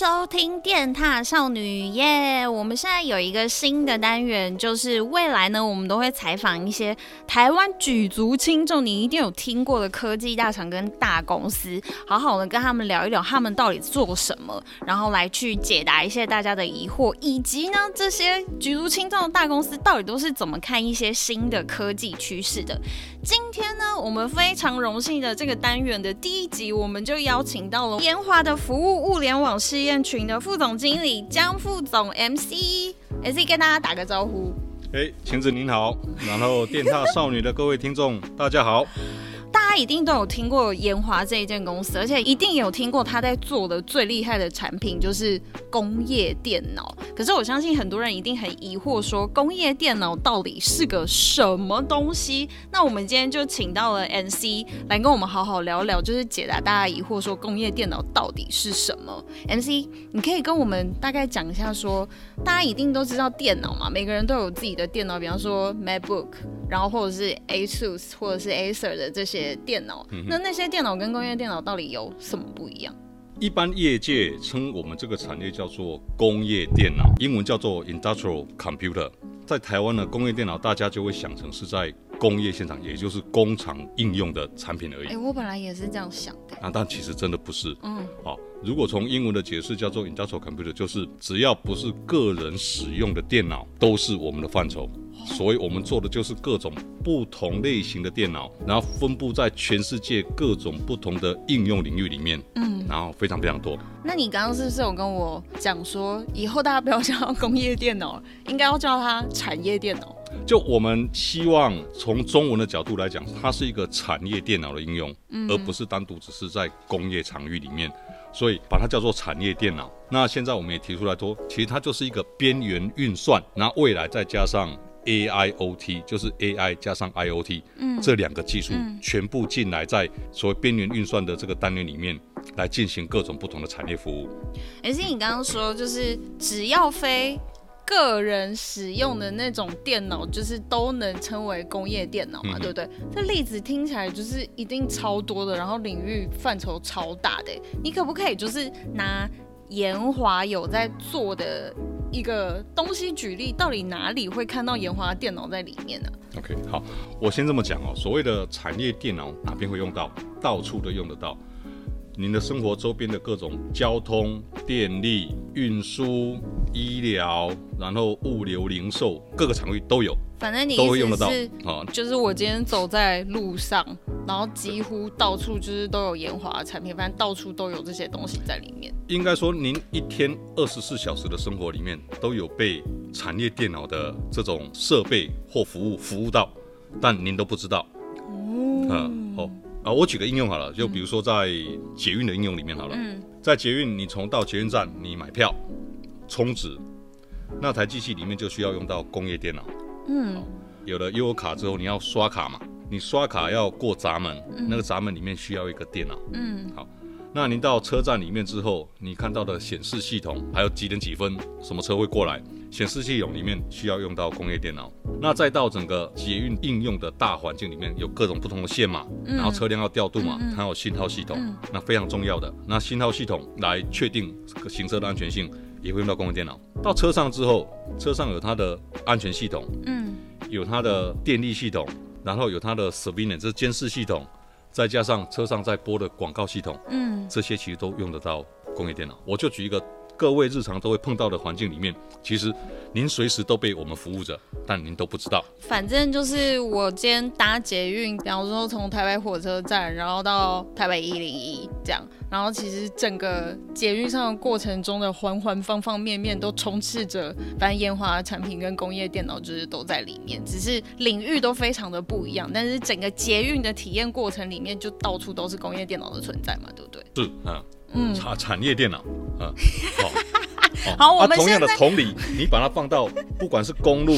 收听电踏少女耶我们现在有一个新的单元，就是未来呢，我们都会采访一些台湾举足轻重、你一定有听过的科技大厂跟大公司，好好的跟他们聊一聊，他们到底做什么，然后来去解答一些大家的疑惑，以及呢，这些举足轻重的大公司到底都是怎么看一些新的科技趋势的。今天呢，我们非常荣幸的这个单元的第一集，我们就邀请到了研华的服务物联网事业验群的副总经理江副总 MC，MC 跟大家打个招呼。哎，晴子您好，然后电踏少女的各位听众大家好。他一定都有听过研华这一间公司，而且一定有听过他在做的最厉害的产品就是工业电脑。可是我相信很多人一定很疑惑，说工业电脑到底是个什么东西？那我们今天就请到了 NC 来跟我们好好聊聊，就是解答大家疑惑，说工业电脑到底是什么？NC，你可以跟我们大概讲一下说，说大家一定都知道电脑嘛，每个人都有自己的电脑，比方说 MacBook，然后或者是 ASUS 或者是 Acer 的这些。电脑，那那些电脑跟工业电脑到底有什么不一样？一般业界称我们这个产业叫做工业电脑，英文叫做 Industrial Computer。在台湾的工业电脑，大家就会想成是在工业现场，也就是工厂应用的产品而已。哎、欸，我本来也是这样想的。啊，但其实真的不是。嗯，好，如果从英文的解释叫做 Industrial Computer，就是只要不是个人使用的电脑，都是我们的范畴。所以我们做的就是各种不同类型的电脑，然后分布在全世界各种不同的应用领域里面，嗯，然后非常非常多。那你刚刚是不是有跟我讲说，以后大家不要叫它工业电脑，应该要叫它产业电脑？就我们希望从中文的角度来讲，它是一个产业电脑的应用，嗯，而不是单独只是在工业场域里面。所以把它叫做产业电脑。那现在我们也提出来说，其实它就是一个边缘运算，那未来再加上。AIoT 就是 AI 加上 IoT，嗯，这两个技术全部进来，在所谓边缘运算的这个单元里面，来进行各种不同的产业服务。而且你刚刚说，就是只要非个人使用的那种电脑，就是都能称为工业电脑嘛，嗯、对不对？这例子听起来就是一定超多的，然后领域范畴超大的。你可不可以就是拿研华有在做的？一个东西举例，到底哪里会看到研华电脑在里面呢？OK，好，我先这么讲哦。所谓的产业电脑，哪边会用到？到处都用得到。您的生活周边的各种交通、电力、运输、医疗，然后物流、零售，各个场域都有。反正你都会用得到啊。就是我今天走在路上。然后几乎到处就是都有研华的产品，反正到处都有这些东西在里面。应该说，您一天二十四小时的生活里面都有被产业电脑的这种设备或服务服务到，但您都不知道。哦，嗯，好啊，我举个应用好了，就比如说在捷运的应用里面好了。嗯，在捷运，你从到捷运站，你买票、充值，那台机器里面就需要用到工业电脑。嗯，有了悠游卡之后，你要刷卡嘛。你刷卡要过闸门，嗯、那个闸门里面需要一个电脑。嗯，好，那您到车站里面之后，你看到的显示系统，还有几点几分，什么车会过来？显示系统里面需要用到工业电脑。那再到整个捷运应用的大环境里面，有各种不同的线码，嗯、然后车辆要调度嘛，嗯、它有信号系统，嗯、那非常重要的。那信号系统来确定这个行车的安全性，也会用到工业电脑。到车上之后，车上有它的安全系统，嗯，有它的电力系统。然后有它的 surveillance，这是监视系统，再加上车上在播的广告系统，嗯，这些其实都用得到工业电脑。我就举一个各位日常都会碰到的环境里面，其实您随时都被我们服务着，但您都不知道。反正就是我今天搭捷运，比方说从台北火车站，然后到台北一零一这样。然后其实整个捷运上的过程中的环环方方面面都充斥着，反正烟花产品跟工业电脑就是都在里面，只是领域都非常的不一样。但是整个捷运的体验过程里面就到处都是工业电脑的存在嘛，对不对？是啊，嗯，产产业电脑啊，好，好，我们同样的同理，你把它放到不管是公路，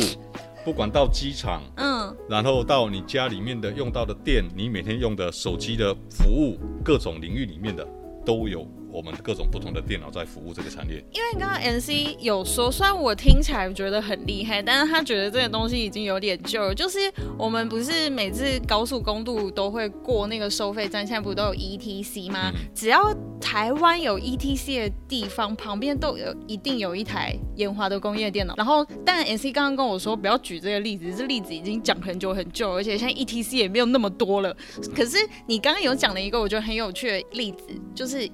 不管到机场，嗯，然后到你家里面的用到的电，你每天用的手机的服务，各种领域里面的。都有我们各种不同的电脑在服务这个产业。因为刚刚 N C 有说，虽然我听起来觉得很厉害，但是他觉得这个东西已经有点旧了。就是我们不是每次高速公路都会过那个收费站，现在不都有 ETC 吗？嗯、只要台湾有 ETC 的地方，旁边都有一定有一台研华的工业电脑。然后，但 N C 刚刚跟我说不要举这个例子，这例子已经讲很久很久，而且现在 ETC 也没有那么多了。可是你刚刚有讲了一个我觉得很有趣的例子，就是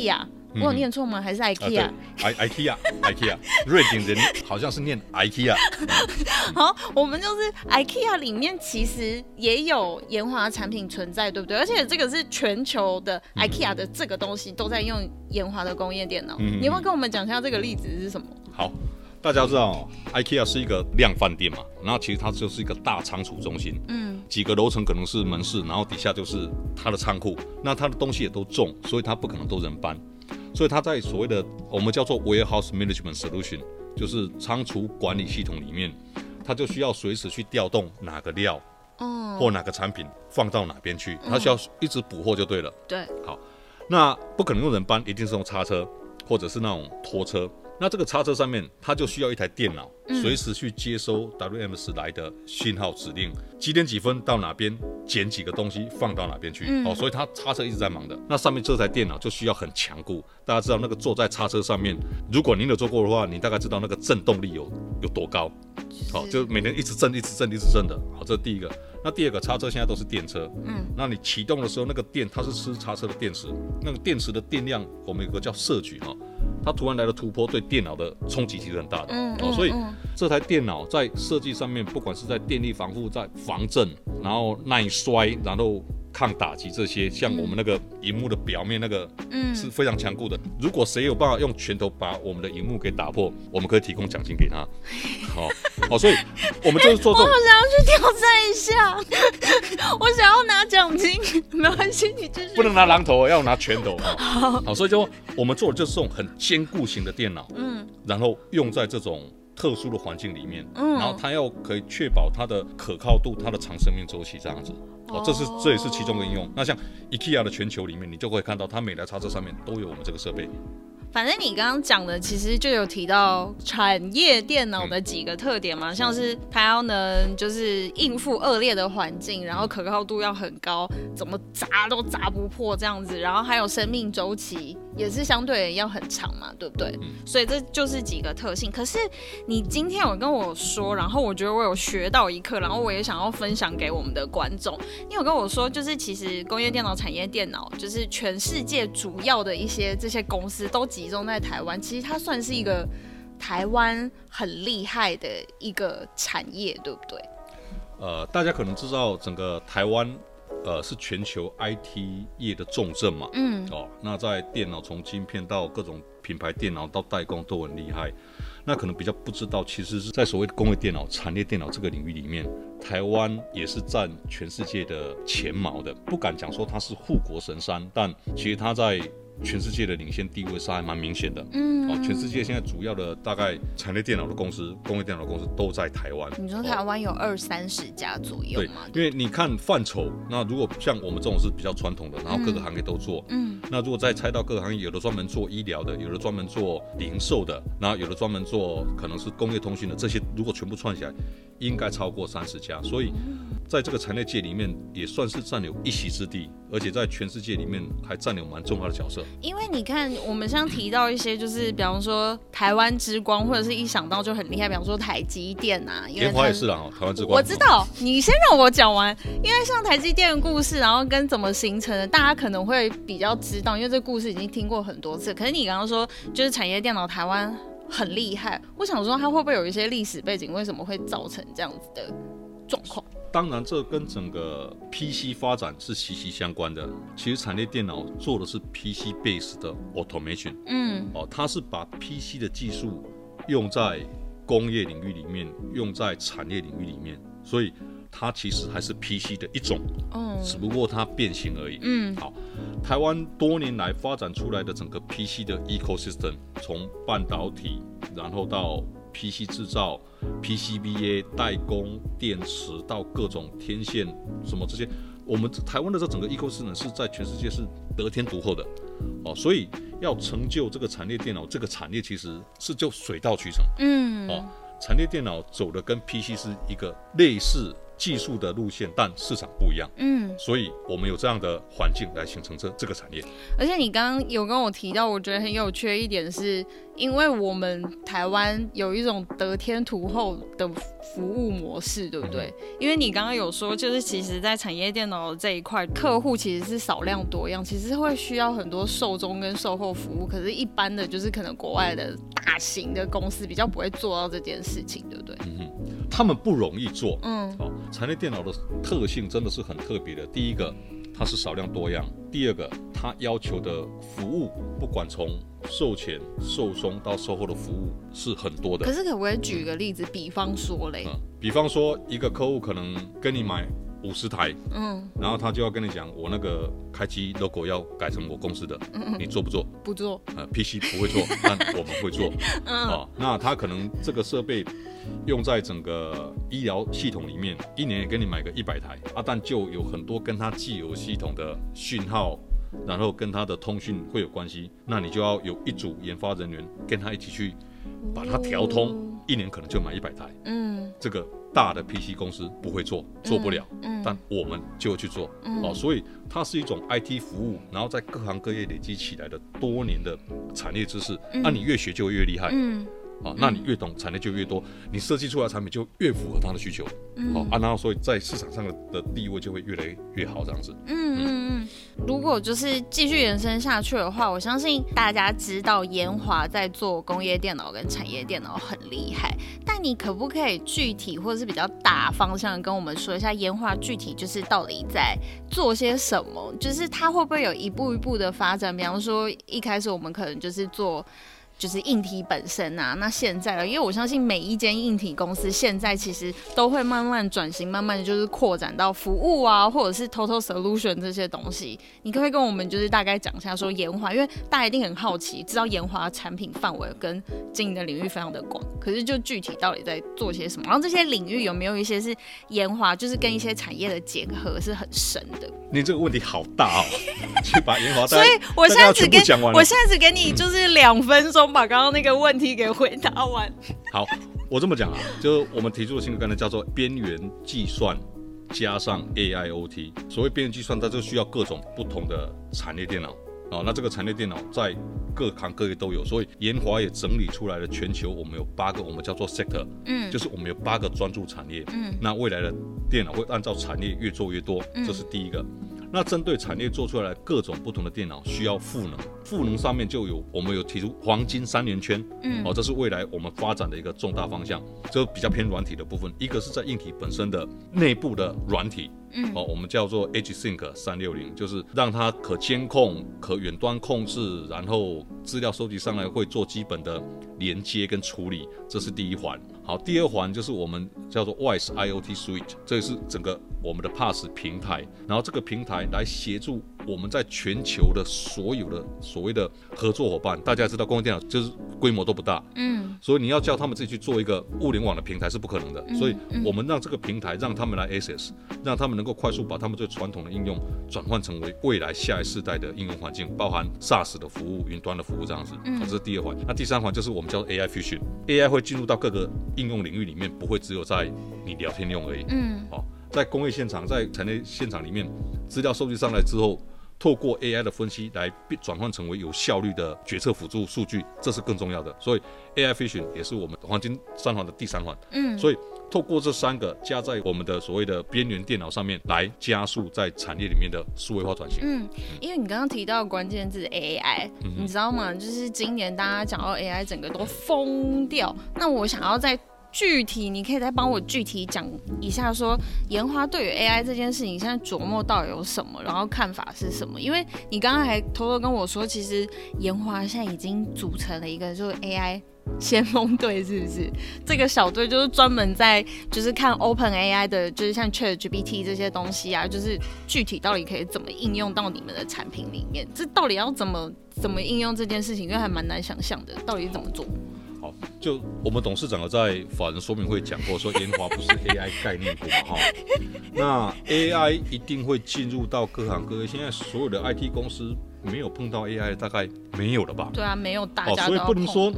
IKEA。我有念错吗？还是 IKEA？I IKEA IKEA，瑞典人好像是念 IKEA。好，我们就是 IKEA 里面其实也有研华产品存在，对不对？而且这个是全球的 IKEA 的这个东西都在用研华的工业电脑。嗯，你有没有跟我们讲一下这个例子是什么？好，大家知道 IKEA 是一个量贩店嘛，然后其实它就是一个大仓储中心。嗯，几个楼层可能是门市，然后底下就是他的仓库。那他的东西也都重，所以他不可能都人搬。所以他在所谓的我们叫做 warehouse management solution，就是仓储管理系统里面，他就需要随时去调动哪个料，哦，或哪个产品放到哪边去，他需要一直补货就对了。对，好，那不可能用人搬，一定是用叉车，或者是那种拖车。那这个叉车上面，它就需要一台电脑，随时去接收 WMS 来的信号指令，几点几分到哪边捡几个东西放到哪边去。哦，所以它叉车一直在忙的。那上面这台电脑就需要很强固。大家知道那个坐在叉车上面，如果您有坐过的话，你大概知道那个震动力有有多高。好，就每天一直震，一直震，一直震的。好，这是第一个。那第二个，叉车现在都是电车。嗯，那你启动的时候，那个电它是吃叉车的电池，那个电池的电量，我们有个叫摄取哈。它突然来的突破，对电脑的冲击其实很大的，嗯嗯、哦，所以这台电脑在设计上面，不管是在电力防护、在防震，然后耐摔，然后抗打击这些，像我们那个荧幕的表面那个，嗯，是非常强固的。如果谁有办法用拳头把我们的荧幕给打破，我们可以提供奖金给他。好、哦，好、哦，所以我们就是做这种。我想要去挑战一下，我想要拿奖金，没关系，你就是。不能拿榔头，要拿拳头。好，好，所以就我们做的就是这种很坚固型的电脑，嗯，然后用在这种特殊的环境里面，嗯，然后它要可以确保它的可靠度、它的长生命周期这样子。哦，这是这也是其中的应用。那像 IKEA 的全球里面，你就会看到它每台叉车上面都有我们这个设备。反正你刚刚讲的其实就有提到产业电脑的几个特点嘛，像是它要能就是应付恶劣的环境，然后可靠度要很高，怎么砸都砸不破这样子，然后还有生命周期也是相对要很长嘛，对不对？所以这就是几个特性。可是你今天有跟我说，然后我觉得我有学到一课，然后我也想要分享给我们的观众。你有跟我说，就是其实工业电脑产业电脑，就是全世界主要的一些这些公司都集中在台湾，其实它算是一个台湾很厉害的一个产业，对不对？呃，大家可能知道整个台湾，呃，是全球 IT 业的重镇嘛。嗯。哦，那在电脑从晶片到各种品牌电脑到代工都很厉害。那可能比较不知道，其实是在所谓的工业电脑、产业电脑这个领域里面，台湾也是占全世界的前茅的。不敢讲说它是护国神山，但其实它在。全世界的领先地位是还蛮明显的，嗯，哦，全世界现在主要的大概产业电脑的公司、工业电脑的公司都在台湾。你说台湾有二三十家左右吗？对，因为你看范畴，那如果像我们这种是比较传统的，然后各个行业都做，嗯，那如果再拆到各个行业，有的专门做医疗的，有的专门做零售的，然后有的专门做可能是工业通讯的，这些如果全部串起来，应该超过三十家，所以。在这个产业界里面，也算是占有一席之地，而且在全世界里面还占有蛮重要的角色。因为你看，我们像提到一些，就是比方说台湾之光，或者是一想到就很厉害，比方说台积电啊，研华也是啊，台湾之光。我知道，你先让我讲完，因为像台积电的故事，然后跟怎么形成的，大家可能会比较知道，因为这个故事已经听过很多次。可是你刚刚说，就是产业电脑台湾很厉害，我想说它会不会有一些历史背景，为什么会造成这样子的状况？当然，这跟整个 PC 发展是息息相关的。其实产业电脑做的是 PC base 的 automation，嗯，哦，它是把 PC 的技术用在工业领域里面，用在产业领域里面，所以它其实还是 PC 的一种，嗯，只不过它变形而已，嗯，好，台湾多年来发展出来的整个 PC 的 ecosystem，从半导体，然后到 PC 制造、PCBA 代工、电池到各种天线什么这些，我们台湾的这整个 ecosystem 是在全世界是得天独厚的哦，所以要成就这个产业电脑，这个产业其实是就水到渠成。嗯，哦，产业电脑走的跟 PC 是一个类似。技术的路线，但市场不一样，嗯，所以我们有这样的环境来形成这这个产业。而且你刚刚有跟我提到，我觉得很有趣的一点是，因为我们台湾有一种得天独厚的服务模式，对不对？嗯、因为你刚刚有说，就是其实在产业电脑这一块，客户其实是少量多样，其实会需要很多售中跟售后服务，可是，一般的就是可能国外的大型的公司比较不会做到这件事情，对不对？嗯，他们不容易做，嗯，好。产业电脑的特性真的是很特别的。第一个，它是少量多样；第二个，它要求的服务，不管从售前、售中到售后的服务是很多的。可是，可不可以举个例子？比方说嘞，嗯，比方说一个客户可能跟你买。五十台，嗯，然后他就要跟你讲，我那个开机 logo 要改成我公司的，嗯，你做不做？不做，呃，PC 不会做，但我们会做，嗯，哦，那他可能这个设备用在整个医疗系统里面，一年也给你买个一百台，啊，但就有很多跟他既有系统的讯号，然后跟他的通讯会有关系，那你就要有一组研发人员跟他一起去把它调通，哦，一年可能就买一百台，嗯，这个。大的 PC 公司不会做，做不了，嗯嗯、但我们就去做，嗯、哦，所以它是一种 IT 服务，然后在各行各业累积起来的多年的产业知识，那、嗯。啊、你越学就越厉害，嗯啊，那你越懂产业就越多，你设计出来的产品就越符合他的需求，嗯，好啊，然后所以在市场上的地位就会越来越好，这样子。嗯嗯嗯。如果就是继续延伸下去的话，我相信大家知道研华在做工业电脑跟产业电脑很厉害，但你可不可以具体或者是比较大方向跟我们说一下研华具体就是到底在做些什么？就是它会不会有一步一步的发展？比方说一开始我们可能就是做。就是硬体本身啊，那现在了，因为我相信每一间硬体公司现在其实都会慢慢转型，慢慢的就是扩展到服务啊，或者是 total solution 这些东西。你可不可以跟我们就是大概讲一下说研华，因为大家一定很好奇，知道研华产品范围跟经营的领域非常的广，可是就具体到底在做些什么，然后这些领域有没有一些是研华就是跟一些产业的结合是很深的？你这个问题好大哦，去把研华，所以我现在只给我现在只给你就是两分钟。把刚刚那个问题给回答完。好，我这么讲啊，就是我们提出的新的概念叫做边缘计算加上 AIoT。所谓边缘计算，它就需要各种不同的产业电脑啊。那这个产业电脑在各行各业都有，所以研华也整理出来了，全球我们有八个，我们叫做 sector，嗯，就是我们有八个专注产业，嗯，那未来的电脑会按照产业越做越多，这是第一个。那针对产业做出来各种不同的电脑，需要赋能，赋能上面就有我们有提出黄金三连圈，嗯，哦，这是未来我们发展的一个重大方向，就比较偏软体的部分，一个是在硬体本身的内部的软体。嗯，哦，我们叫做 EdgeSync 三六零，就是让它可监控、可远端控制，然后资料收集上来会做基本的连接跟处理，这是第一环。好，第二环就是我们叫做 WISE IoT Suite，这是整个我们的 Pass 平台，然后这个平台来协助我们在全球的所有的所谓的合作伙伴。大家知道，工业电脑就是规模都不大，嗯，所以你要叫他们自己去做一个物联网的平台是不可能的，所以我们让这个平台让他们来 access，让他们。能够快速把他们最传统的应用转换成为未来下一世代的应用环境，包含 SaaS 的服务、云端的服务这样子。嗯，这是第二环。那第三环就是我们叫做 AI Fusion。AI 会进入到各个应用领域里面，不会只有在你聊天用而已。嗯，好，在工业现场、在产业现场里面，资料收集上来之后。透过 AI 的分析来转换成为有效率的决策辅助数据，这是更重要的。所以 AI Fusion 也是我们黄金三环的第三环。嗯，所以透过这三个加在我们的所谓的边缘电脑上面，来加速在产业里面的数位化转型。嗯，因为你刚刚提到关键字 AI，你知道吗？就是今年大家讲到 AI，整个都疯掉。那我想要在具体你可以再帮我具体讲一下，说研华对于 AI 这件事情，现在琢磨到底有什么，然后看法是什么？因为你刚刚还偷偷跟我说，其实研华现在已经组成了一个就是 AI 先锋队，是不是？这个小队就是专门在就是看 Open AI 的，就是像 ChatGPT 这些东西啊，就是具体到底可以怎么应用到你们的产品里面？这到底要怎么怎么应用这件事情？因为还蛮难想象的，到底怎么做？好，就我们董事长有在法人说明会讲过，说研华不是 AI 概念股嘛，哈。那 AI 一定会进入到各行各业，现在所有的 IT 公司没有碰到 AI 大概没有了吧？对啊，没有大家、哦、所以不能说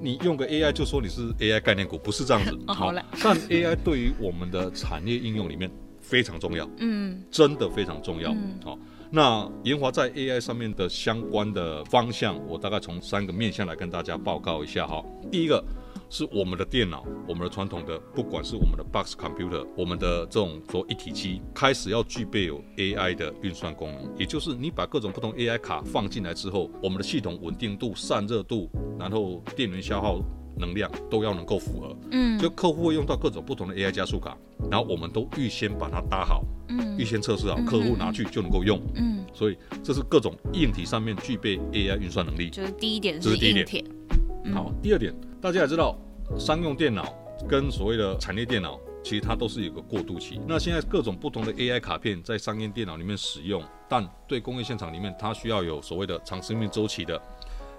你用个 AI 就说你是 AI 概念股，不是这样子。哦、好嘞。但 AI 对于我们的产业应用里面非常重要，嗯，真的非常重要。嗯、好，那研华在 AI 上面的相关的方向，我大概从三个面向来跟大家报告一下哈。第一个。是我们的电脑，我们的传统的，不管是我们的 box computer，我们的这种说一体机，开始要具备有 AI 的运算功能，也就是你把各种不同 AI 卡放进来之后，我们的系统稳定度、散热度，然后电源消耗能量都要能够符合。嗯，就客户会用到各种不同的 AI 加速卡，然后我们都预先把它搭好，嗯，预先测试好，客户拿去就能够用。嗯，所以这是各种硬体上面具备 AI 运算能力。就是第一点，这是第一点。好，第二点，大家也知道。商用电脑跟所谓的产业电脑，其实它都是有个过渡期。那现在各种不同的 AI 卡片在商业电脑里面使用，但对工业现场里面，它需要有所谓的长生命周期的，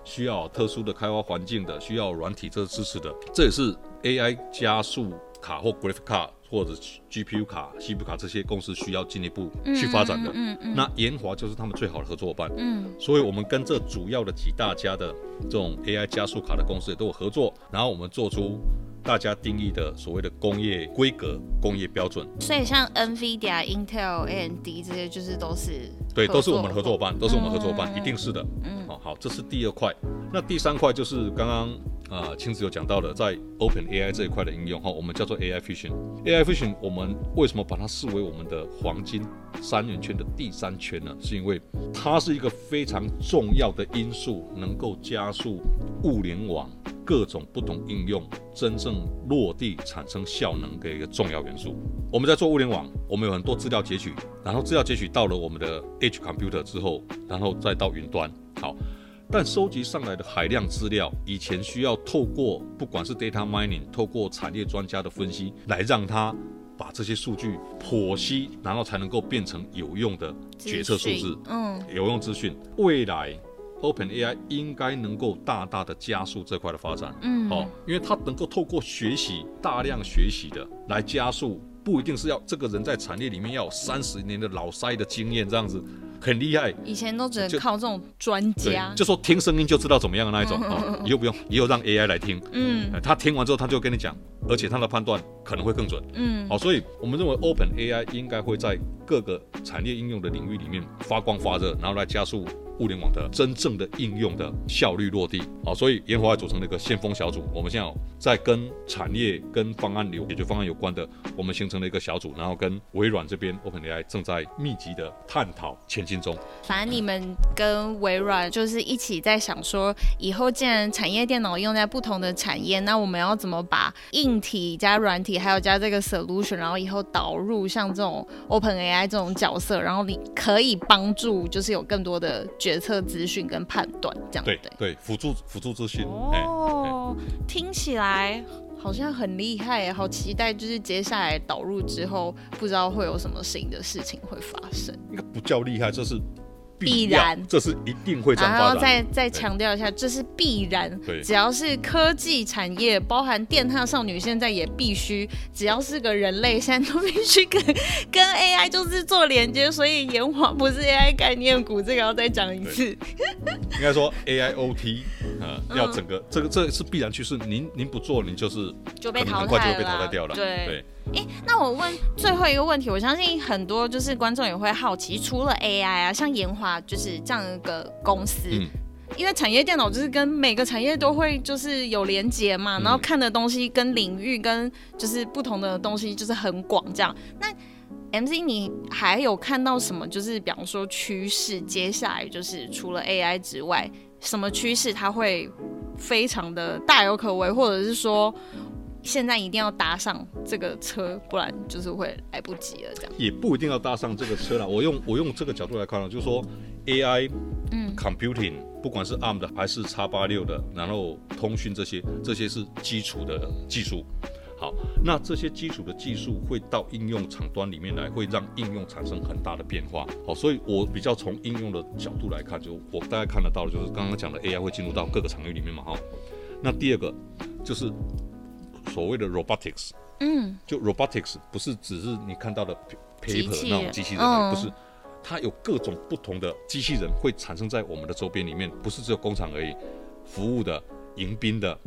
需要特殊的开发环境的，需要软体这支持的，这也是 AI 加速卡或 Graphic 卡或者 GPU 卡、CPU 卡这些公司需要进一步去发展的。嗯嗯。那研华就是他们最好的合作伙伴。嗯。所以我们跟这主要的几大家的这种 AI 加速卡的公司也都有合作，然后我们做出大家定义的所谓的工业规格、工业标准。所以像 NVIDIA、Intel、AMD 这些就是都是对，都是我们的合作伙伴，都是我们合作伙伴，嗯、一定是的。嗯。好，好，这是第二块。那第三块就是刚刚。啊，亲子有讲到的，在 Open AI 这一块的应用哈，我们叫做 AI Fusion。AI Fusion 我们为什么把它视为我们的黄金三元圈的第三圈呢？是因为它是一个非常重要的因素，能够加速物联网各种不同应用真正落地产生效能的一个重要元素。我们在做物联网，我们有很多资料截取，然后资料截取到了我们的 Edge Computer 之后，然后再到云端，好。但收集上来的海量资料，以前需要透过不管是 data mining，透过产业专家的分析，来让它把这些数据剖析，然后才能够变成有用的决策数字，嗯，有用资讯。未来 Open AI 应该能够大大的加速这块的发展，嗯，好，因为它能够透过学习大量学习的来加速，不一定是要这个人在产业里面要有三十年的老塞的经验这样子。很厉害，以前都只能靠这种专家，就说听声音就知道怎么样的那一种哦，以后不用，以后让 AI 来听，嗯，他听完之后他就跟你讲，而且他的判断可能会更准，嗯，好，所以我们认为 Open AI 应该会在各个产业应用的领域里面发光发热，然后来加速。物联网的真正的应用的效率落地，好，所以研华组成了一个先锋小组。我们现在在跟产业、跟方案流解决方案有关的，我们形成了一个小组，然后跟微软这边 OpenAI 正在密集的探讨前进中。反正你们跟微软就是一起在想说，以后既然产业电脑用在不同的产业，那我们要怎么把硬体加软体，还有加这个 solution，然后以后导入像这种 OpenAI 这种角色，然后你可以帮助，就是有更多的。决策资讯跟判断这样对对辅助辅助资讯哦，听起来好像很厉害，好期待，就是接下来导入之后，不知道会有什么新的事情会发生。应该不叫厉害，这是。必然，这是一定会这样发展。然后再再强调一下，这是必然。对，只要是科技产业，包含电焊少女，现在也必须，只要是个人类，现在都必须跟 跟 AI 就是做连接。所以研华不是 AI 概念股，这个要再讲一次。应该说 AIoT 啊、呃，要整个、嗯、这个这个是必然趋势。您您不做，您就是就被淘汰了，很快就会被淘汰掉了。对。对哎、欸，那我问最后一个问题，我相信很多就是观众也会好奇，除了 AI 啊，像研华就是这样一个公司，嗯、因为产业电脑就是跟每个产业都会就是有连接嘛，然后看的东西跟领域跟就是不同的东西就是很广这样。那 MC 你还有看到什么？就是比方说趋势，接下来就是除了 AI 之外，什么趋势它会非常的大有可为，或者是说？现在一定要搭上这个车，不然就是会来不及了。这样也不一定要搭上这个车了。我用我用这个角度来看呢，就是说 AI，嗯，computing，不管是 ARM 的还是叉八六的，然后通讯这些，这些是基础的技术。好，那这些基础的技术会到应用场端里面来，会让应用产生很大的变化。好，所以我比较从应用的角度来看，就我大概看得到的就是刚刚讲的 AI 会进入到各个场域里面嘛。哈，那第二个就是。所谓的 robotics，嗯，就 robotics 不是只是你看到的 paper 那种机器人，嗯、不是，它有各种不同的机器人会产生在我们的周边里面，不是只有工厂而已，服务的、迎宾的。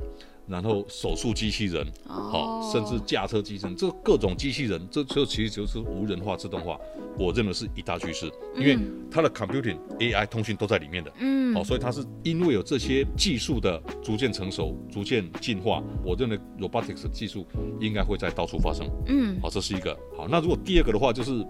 然后手术机器人，好、哦，甚至驾车机器人，这各种机器人，这这其实就是无人化、自动化，我认为是一大趋势，因为它的 computing、AI 通讯都在里面的，嗯，好，所以它是因为有这些技术的逐渐成熟、逐渐进化，我认为 robotics 技术应该会在到处发生，嗯，好，这是一个。好。那如果第二个的话，就是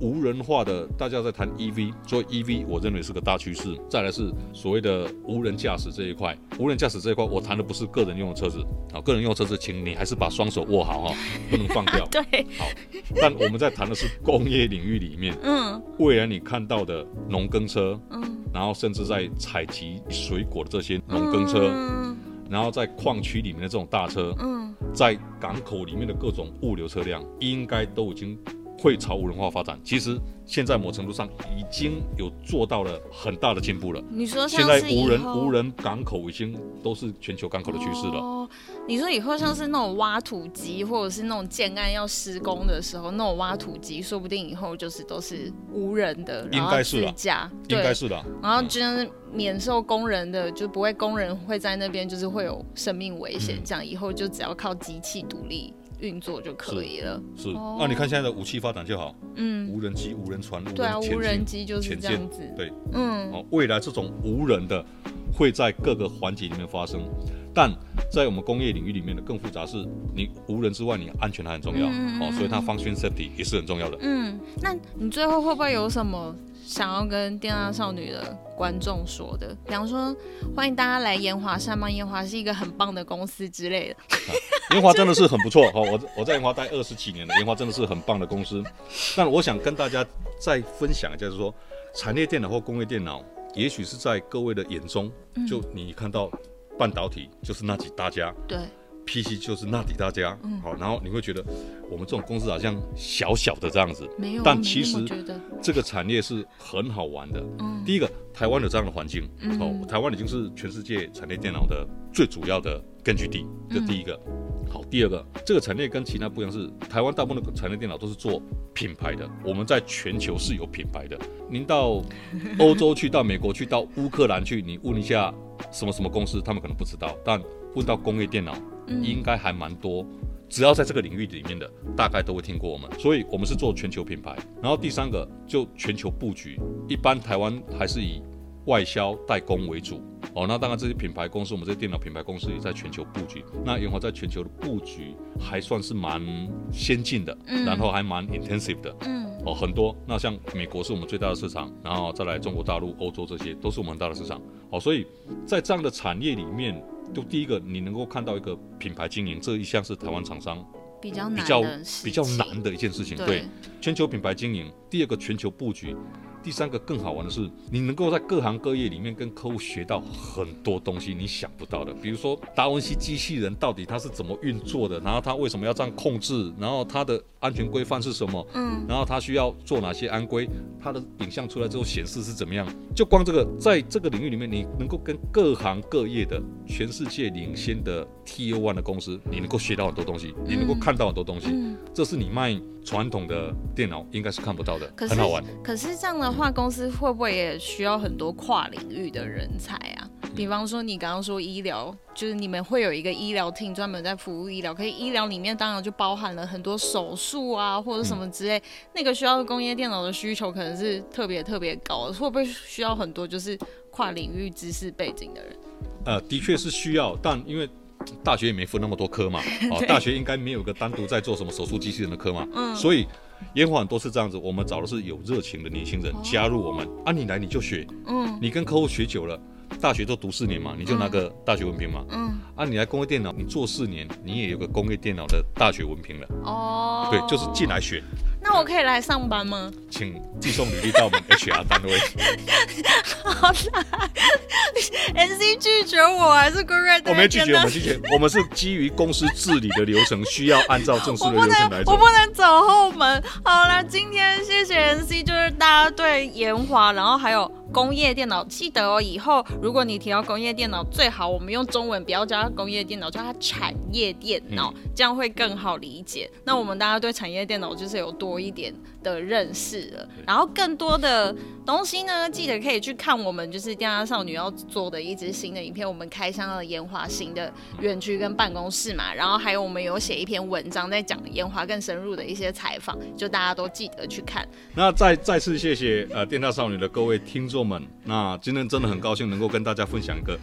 无人化的，大家在谈 EV，所以 EV 我认为是个大趋势。再来是所谓的无人驾驶这一块，无人驾驶这一块，我谈的不是个人用的。车子啊，个人用车子，请你还是把双手握好哈，不能放掉。对，好。但我们在谈的是工业领域里面，嗯，未来你看到的农耕车，嗯，然后甚至在采集水果的这些农耕车，嗯，然后在矿区里面的这种大车，嗯，在港口里面的各种物流车辆，应该都已经会朝无人化发展。其实。现在某程度上已经有做到了很大的进步了。你说现在无人无人港口已经都是全球港口的趋势了。哦，你说以后像是那种挖土机，或者是那种建案要施工的时候，那种挖土机，说不定以后就是都是无人的，应该是的，应该是的。然后就是免受工人的，就不会工人会在那边就是会有生命危险，这样以后就只要靠机器独立运作就可以了。是，那、哦啊、你看现在的武器发展就好，嗯，无人机、无人船、无人对啊，无人机就是这样子。对，嗯，哦，未来这种无人的会在各个环节里面发生，但在我们工业领域里面的更复杂是，你无人之外，你安全还很重要，哦、嗯嗯，所以它 function safety 也是很重要的。嗯，那你最后会不会有什么想要跟电大少女的观众说的？比方说，欢迎大家来研华山吗？研华是一个很棒的公司之类的。研华真的是很不错哈，我我在研华待二十几年了，研华真的是很棒的公司。但我想跟大家再分享一下，就是说，产业电脑或工业电脑，也许是在各位的眼中，就你看到半导体就是那几大家，对。PC 就是那几大家，嗯，好，然后你会觉得我们这种公司好像小小的这样子，没有，但其实这个产业是很好玩的。嗯，第一个，台湾有这样的环境，嗯，哦，台湾已经是全世界产业电脑的最主要的根据地，这第一个。好，第二个，这个产业跟其他不一样，是台湾大部分的产业电脑都是做品牌的，我们在全球是有品牌的。您到欧洲去，到美国去，到乌克兰去，你问一下什么什么公司，他们可能不知道，但问到工业电脑。应该还蛮多，只要在这个领域里面的，大概都会听过我们，所以我们是做全球品牌。然后第三个就全球布局，一般台湾还是以外销代工为主哦。那当然这些品牌公司，我们这些电脑品牌公司也在全球布局。那研华在全球的布局还算是蛮先进的，然后还蛮 intensive 的，嗯，哦很多。那像美国是我们最大的市场，然后再来中国大陆、欧洲这些都是我们很大的市场。哦，所以在这样的产业里面。就第一个，你能够看到一个品牌经营这一项是台湾厂商比较难比较比较难的一件事情。对，全球品牌经营，第二个全球布局。第三个更好玩的是，你能够在各行各业里面跟客户学到很多东西，你想不到的。比如说达文西机器人到底它是怎么运作的，然后它为什么要这样控制，然后它的安全规范是什么，嗯，然后它需要做哪些安规，它的影像出来之后显示是怎么样。就光这个，在这个领域里面，你能够跟各行各业的全世界领先的 Tier One 的公司，你能够学到很多东西，你能够看到很多东西，这是你卖传统的电脑应该是看不到的，很好玩。可是这样的话，公司会不会也需要很多跨领域的人才啊？比方说，你刚刚说医疗，就是你们会有一个医疗厅专门在服务医疗，可以医疗里面当然就包含了很多手术啊，或者什么之类，那个需要工业电脑的需求可能是特别特别高的，会不会需要很多就是跨领域知识背景的人？呃，的确是需要，但因为大学也没分那么多科嘛，哦，大学应该没有个单独在做什么手术机器人的科嘛，嗯，所以。研华很多是这样子，我们找的是有热情的年轻人加入我们。哦、啊，你来你就学，嗯，你跟客户学久了，大学都读四年嘛，你就拿个大学文凭嘛，嗯，啊，你来工业电脑，你做四年，你也有个工业电脑的大学文凭了。哦，对，就是进来学。那我可以来上班吗？请寄送履历到我们 HR 单位。好啦，NC 拒绝我还是 Greg？？我没拒绝，我们拒绝，我们是基于公司治理的流程，需要按照正式的 流程来走。我不能走后门。好了，今天谢谢 NC，就是大家对言华，然后还有。工业电脑，记得哦，以后如果你提到工业电脑，最好我们用中文，不要叫它工业电脑，叫它产业电脑，嗯、这样会更好理解。那我们大家对产业电脑就是有多一点的认识了，然后更多的东西呢，记得可以去看我们就是电獭少女要做的一支新的影片，我们开箱了烟花新的园区跟办公室嘛，然后还有我们有写一篇文章在讲烟花更深入的一些采访，就大家都记得去看。那再再次谢谢呃电大少女的各位听众们，那今天真的很高兴能够跟大家分享一个。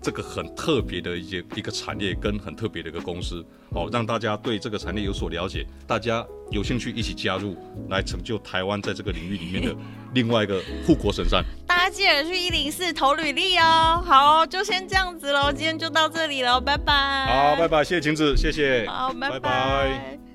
这个很特别的一些一个产业跟很特别的一个公司，哦，让大家对这个产业有所了解，大家有兴趣一起加入，来成就台湾在这个领域里面的 另外一个护国神山。大家记得去一零四投履历哦。好，就先这样子喽，今天就到这里喽，拜拜。好，拜拜，谢谢晴子，谢谢。好，拜拜。拜拜。